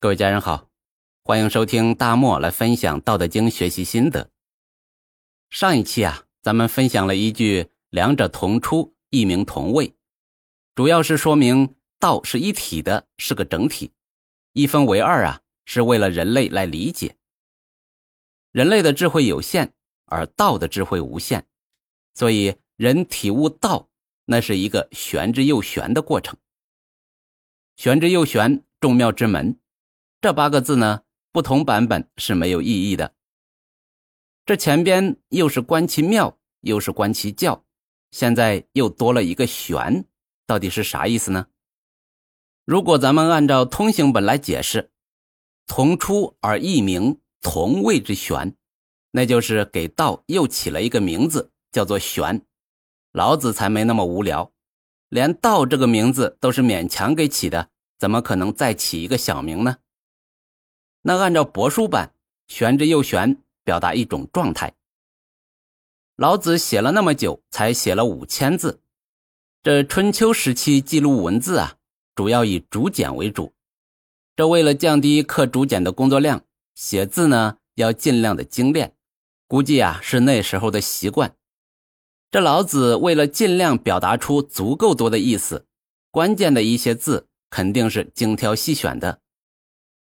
各位家人好，欢迎收听大漠来分享《道德经》学习心得。上一期啊，咱们分享了一句“两者同出，异名同谓”，主要是说明道是一体的，是个整体，一分为二啊，是为了人类来理解。人类的智慧有限，而道的智慧无限，所以人体悟道，那是一个玄之又玄的过程。玄之又玄，众妙之门。这八个字呢，不同版本是没有意义的。这前边又是观其妙，又是观其教，现在又多了一个玄，到底是啥意思呢？如果咱们按照通行本来解释，同出而异名，同谓之玄，那就是给道又起了一个名字，叫做玄。老子才没那么无聊，连道这个名字都是勉强给起的，怎么可能再起一个小名呢？那按照帛书版，玄之又玄，表达一种状态。老子写了那么久，才写了五千字。这春秋时期记录文字啊，主要以竹简为主。这为了降低刻竹简的工作量，写字呢要尽量的精炼。估计啊是那时候的习惯。这老子为了尽量表达出足够多的意思，关键的一些字肯定是精挑细选的。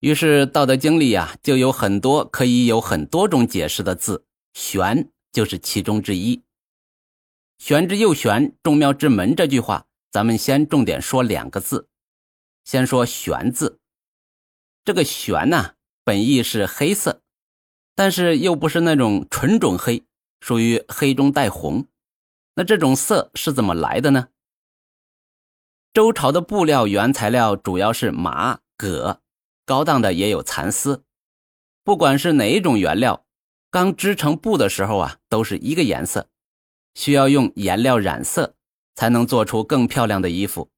于是《道德经》里呀，就有很多可以有很多种解释的字，“玄”就是其中之一。“玄之又玄，众妙之门”这句话，咱们先重点说两个字。先说“玄”字，这个“玄”呢，本意是黑色，但是又不是那种纯种黑，属于黑中带红。那这种色是怎么来的呢？周朝的布料原材料主要是麻、葛。高档的也有蚕丝，不管是哪一种原料，刚织成布的时候啊，都是一个颜色，需要用颜料染色才能做出更漂亮的衣服。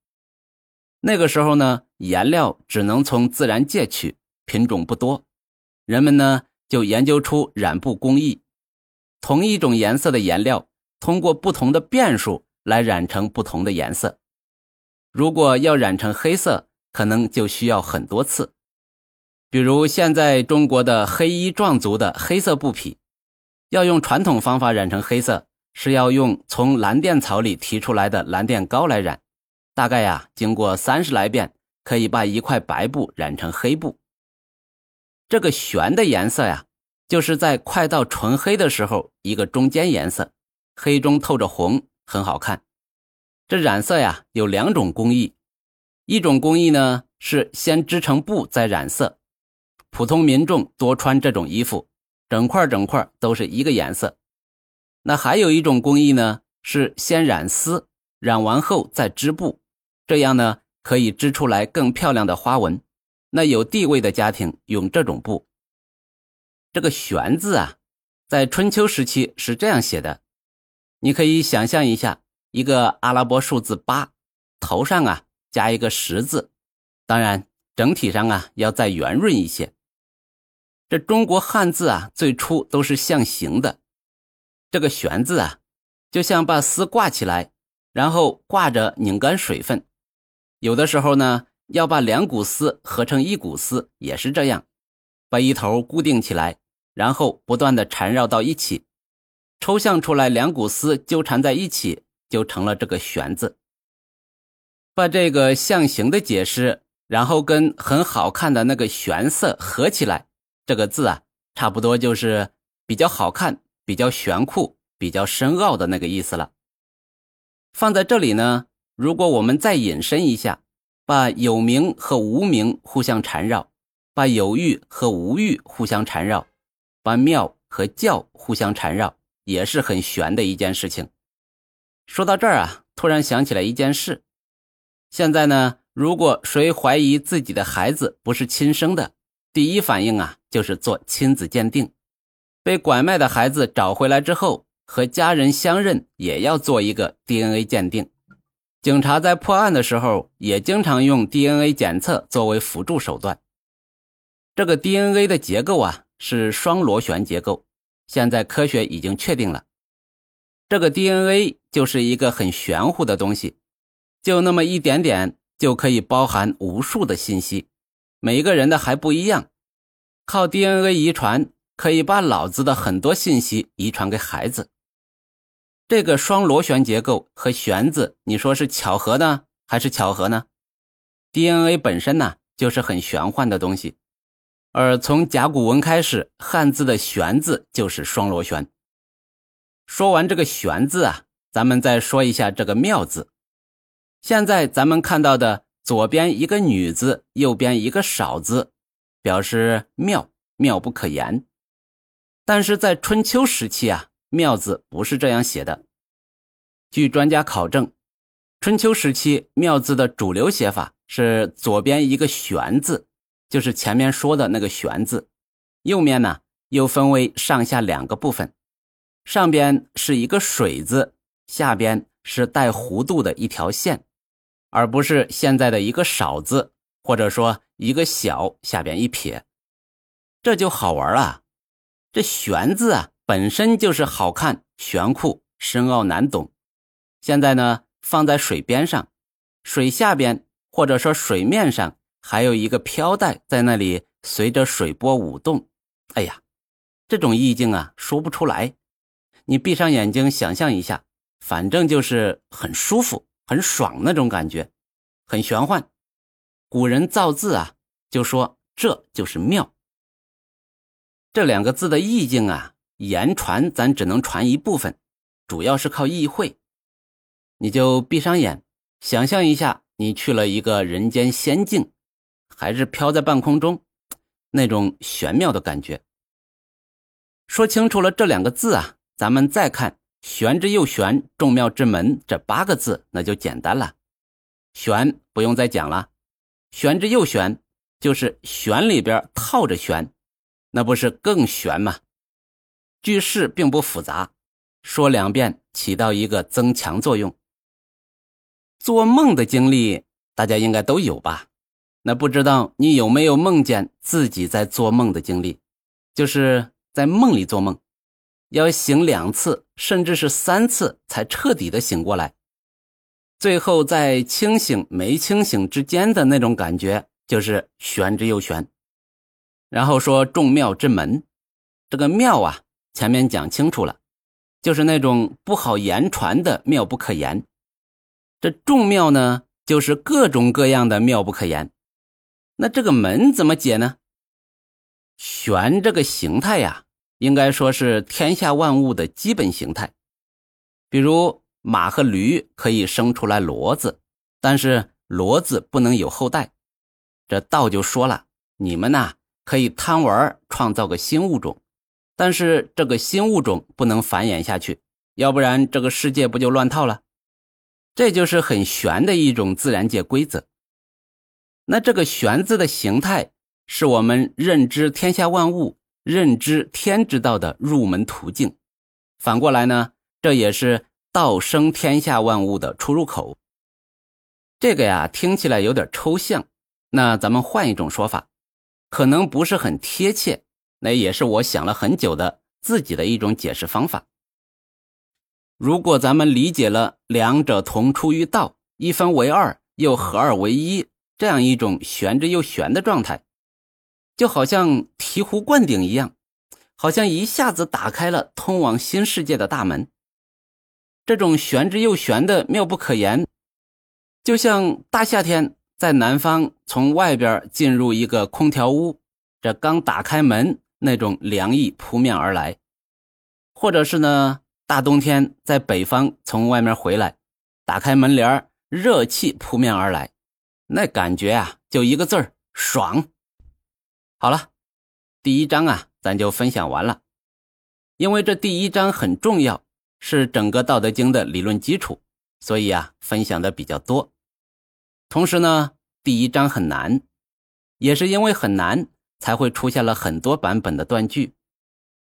那个时候呢，颜料只能从自然界取，品种不多，人们呢就研究出染布工艺，同一种颜色的颜料，通过不同的变数来染成不同的颜色。如果要染成黑色，可能就需要很多次。比如现在中国的黑衣壮族的黑色布匹，要用传统方法染成黑色，是要用从蓝靛草里提出来的蓝靛膏来染，大概呀，经过三十来遍，可以把一块白布染成黑布。这个玄的颜色呀，就是在快到纯黑的时候，一个中间颜色，黑中透着红，很好看。这染色呀，有两种工艺，一种工艺呢是先织成布再染色。普通民众多穿这种衣服，整块整块都是一个颜色。那还有一种工艺呢，是先染丝，染完后再织布，这样呢可以织出来更漂亮的花纹。那有地位的家庭用这种布。这个“玄”字啊，在春秋时期是这样写的，你可以想象一下，一个阿拉伯数字八，头上啊加一个十字，当然整体上啊要再圆润一些。这中国汉字啊，最初都是象形的。这个“玄”字啊，就像把丝挂起来，然后挂着拧干水分。有的时候呢，要把两股丝合成一股丝，也是这样，把一头固定起来，然后不断的缠绕到一起，抽象出来两股丝纠缠在一起，就成了这个“玄”字。把这个象形的解释，然后跟很好看的那个玄色合起来。这个字啊，差不多就是比较好看、比较玄酷、比较深奥的那个意思了。放在这里呢，如果我们再引申一下，把有名和无名互相缠绕，把有欲和无欲互相缠绕，把妙和教互相缠绕，也是很玄的一件事情。说到这儿啊，突然想起来一件事：现在呢，如果谁怀疑自己的孩子不是亲生的，第一反应啊，就是做亲子鉴定。被拐卖的孩子找回来之后，和家人相认，也要做一个 DNA 鉴定。警察在破案的时候，也经常用 DNA 检测作为辅助手段。这个 DNA 的结构啊，是双螺旋结构。现在科学已经确定了，这个 DNA 就是一个很玄乎的东西，就那么一点点，就可以包含无数的信息。每个人的还不一样，靠 DNA 遗传可以把老子的很多信息遗传给孩子。这个双螺旋结构和旋字，你说是巧合呢，还是巧合呢？DNA 本身呢，就是很玄幻的东西。而从甲骨文开始，汉字的“玄”字就是双螺旋。说完这个“玄”字啊，咱们再说一下这个“妙”字。现在咱们看到的左边一个女字，右边一个少字，表示妙，妙不可言。但是在春秋时期啊，“妙”字不是这样写的。据专家考证，春秋时期“妙”字的主流写法是左边一个“玄”字。就是前面说的那个“玄”字，右面呢又分为上下两个部分，上边是一个水字，下边是带弧度的一条线，而不是现在的一个少字，或者说一个小下边一撇，这就好玩了。这“玄”字啊本身就是好看、玄酷、深奥难懂，现在呢放在水边上，水下边或者说水面上。还有一个飘带在那里随着水波舞动，哎呀，这种意境啊说不出来。你闭上眼睛想象一下，反正就是很舒服、很爽那种感觉，很玄幻。古人造字啊，就说这就是妙。这两个字的意境啊，言传咱只能传一部分，主要是靠意会。你就闭上眼，想象一下，你去了一个人间仙境。还是飘在半空中，那种玄妙的感觉。说清楚了这两个字啊，咱们再看“玄之又玄，众妙之门”这八个字，那就简单了。玄不用再讲了，“玄之又玄”就是玄里边套着玄，那不是更玄吗？句式并不复杂，说两遍起到一个增强作用。做梦的经历，大家应该都有吧？那不知道你有没有梦见自己在做梦的经历？就是在梦里做梦，要醒两次，甚至是三次才彻底的醒过来。最后在清醒没清醒之间的那种感觉，就是玄之又玄。然后说众妙之门，这个妙啊，前面讲清楚了，就是那种不好言传的妙不可言。这众妙呢，就是各种各样的妙不可言。那这个门怎么解呢？玄这个形态呀，应该说是天下万物的基本形态。比如马和驴可以生出来骡子，但是骡子不能有后代。这道就说了，你们呐可以贪玩创造个新物种，但是这个新物种不能繁衍下去，要不然这个世界不就乱套了？这就是很玄的一种自然界规则。那这个“玄”字的形态，是我们认知天下万物、认知天之道的入门途径。反过来呢，这也是道生天下万物的出入口。这个呀，听起来有点抽象。那咱们换一种说法，可能不是很贴切。那也是我想了很久的自己的一种解释方法。如果咱们理解了两者同出于道，一分为二，又合二为一。这样一种悬之又悬的状态，就好像醍醐灌顶一样，好像一下子打开了通往新世界的大门。这种玄之又玄的妙不可言，就像大夏天在南方从外边进入一个空调屋，这刚打开门，那种凉意扑面而来；或者是呢，大冬天在北方从外面回来，打开门帘热气扑面而来。那感觉啊，就一个字儿爽。好了，第一章啊，咱就分享完了。因为这第一章很重要，是整个《道德经》的理论基础，所以啊，分享的比较多。同时呢，第一章很难，也是因为很难，才会出现了很多版本的断句。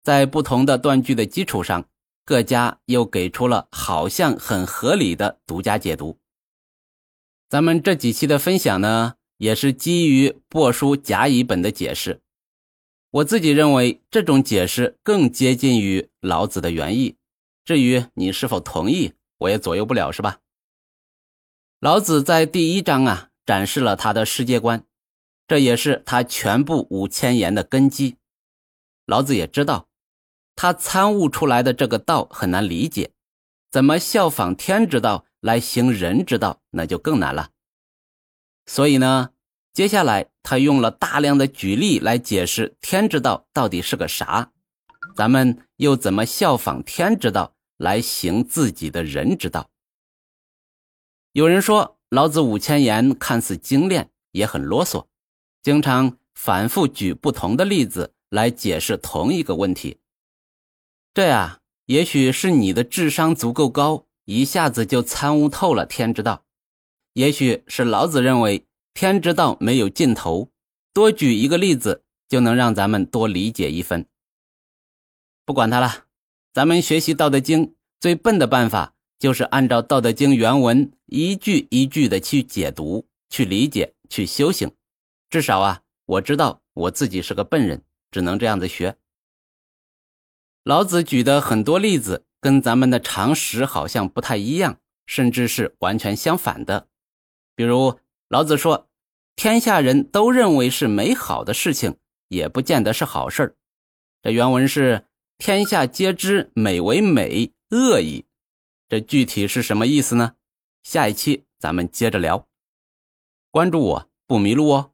在不同的断句的基础上，各家又给出了好像很合理的独家解读。咱们这几期的分享呢，也是基于帛书甲乙本的解释。我自己认为这种解释更接近于老子的原意。至于你是否同意，我也左右不了，是吧？老子在第一章啊，展示了他的世界观。这也是他全部五千言的根基。老子也知道，他参悟出来的这个道很难理解，怎么效仿天之道来行人之道，那就更难了。所以呢，接下来他用了大量的举例来解释天之道到底是个啥，咱们又怎么效仿天之道来行自己的人之道？有人说，老子五千言看似精炼，也很啰嗦，经常反复举不同的例子来解释同一个问题。这呀，也许是你的智商足够高，一下子就参悟透了天之道；也许是老子认为天之道没有尽头，多举一个例子就能让咱们多理解一分。不管他了，咱们学习《道德经》最笨的办法。就是按照《道德经》原文一句一句的去解读、去理解、去修行。至少啊，我知道我自己是个笨人，只能这样子学。老子举的很多例子跟咱们的常识好像不太一样，甚至是完全相反的。比如老子说：“天下人都认为是美好的事情，也不见得是好事这原文是：“天下皆知美为美，恶已。”这具体是什么意思呢？下一期咱们接着聊。关注我不迷路哦。